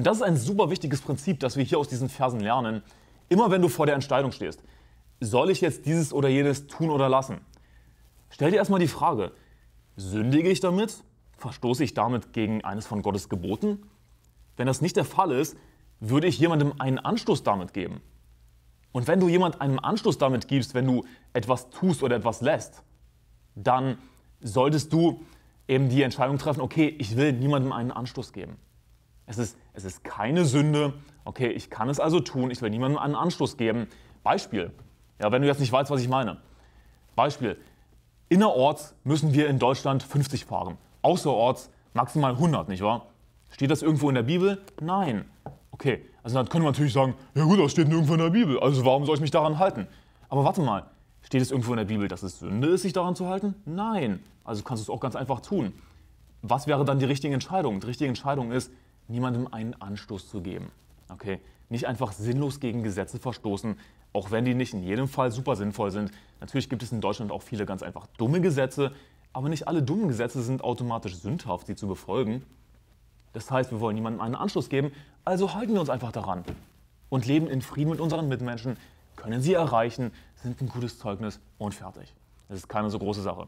Und das ist ein super wichtiges Prinzip, das wir hier aus diesen Versen lernen. Immer wenn du vor der Entscheidung stehst, soll ich jetzt dieses oder jenes tun oder lassen? Stell dir erstmal die Frage, sündige ich damit? Verstoße ich damit gegen eines von Gottes Geboten? Wenn das nicht der Fall ist, würde ich jemandem einen Anstoß damit geben. Und wenn du jemand einen Anstoß damit gibst, wenn du etwas tust oder etwas lässt, dann solltest du eben die Entscheidung treffen, okay, ich will niemandem einen Anstoß geben. Es ist, es ist keine Sünde, okay, ich kann es also tun, ich will niemandem einen Anstoß geben. Beispiel, ja, wenn du jetzt nicht weißt, was ich meine. Beispiel, innerorts müssen wir in Deutschland 50 fahren, außerorts maximal 100, nicht wahr? Steht das irgendwo in der Bibel? Nein. Okay, also dann können wir natürlich sagen, ja gut, das steht nirgendwo in der Bibel, also warum soll ich mich daran halten? Aber warte mal, steht es irgendwo in der Bibel, dass es Sünde ist, sich daran zu halten? Nein. Also kannst du es auch ganz einfach tun. Was wäre dann die richtige Entscheidung? Die richtige Entscheidung ist, niemandem einen Anstoß zu geben. Okay? Nicht einfach sinnlos gegen Gesetze verstoßen, auch wenn die nicht in jedem Fall super sinnvoll sind. Natürlich gibt es in Deutschland auch viele ganz einfach dumme Gesetze, aber nicht alle dummen Gesetze sind automatisch sündhaft, sie zu befolgen. Das heißt, wir wollen niemandem einen Anschluss geben, also halten wir uns einfach daran und leben in Frieden mit unseren Mitmenschen, können sie erreichen, sind ein gutes Zeugnis und fertig. Das ist keine so große Sache.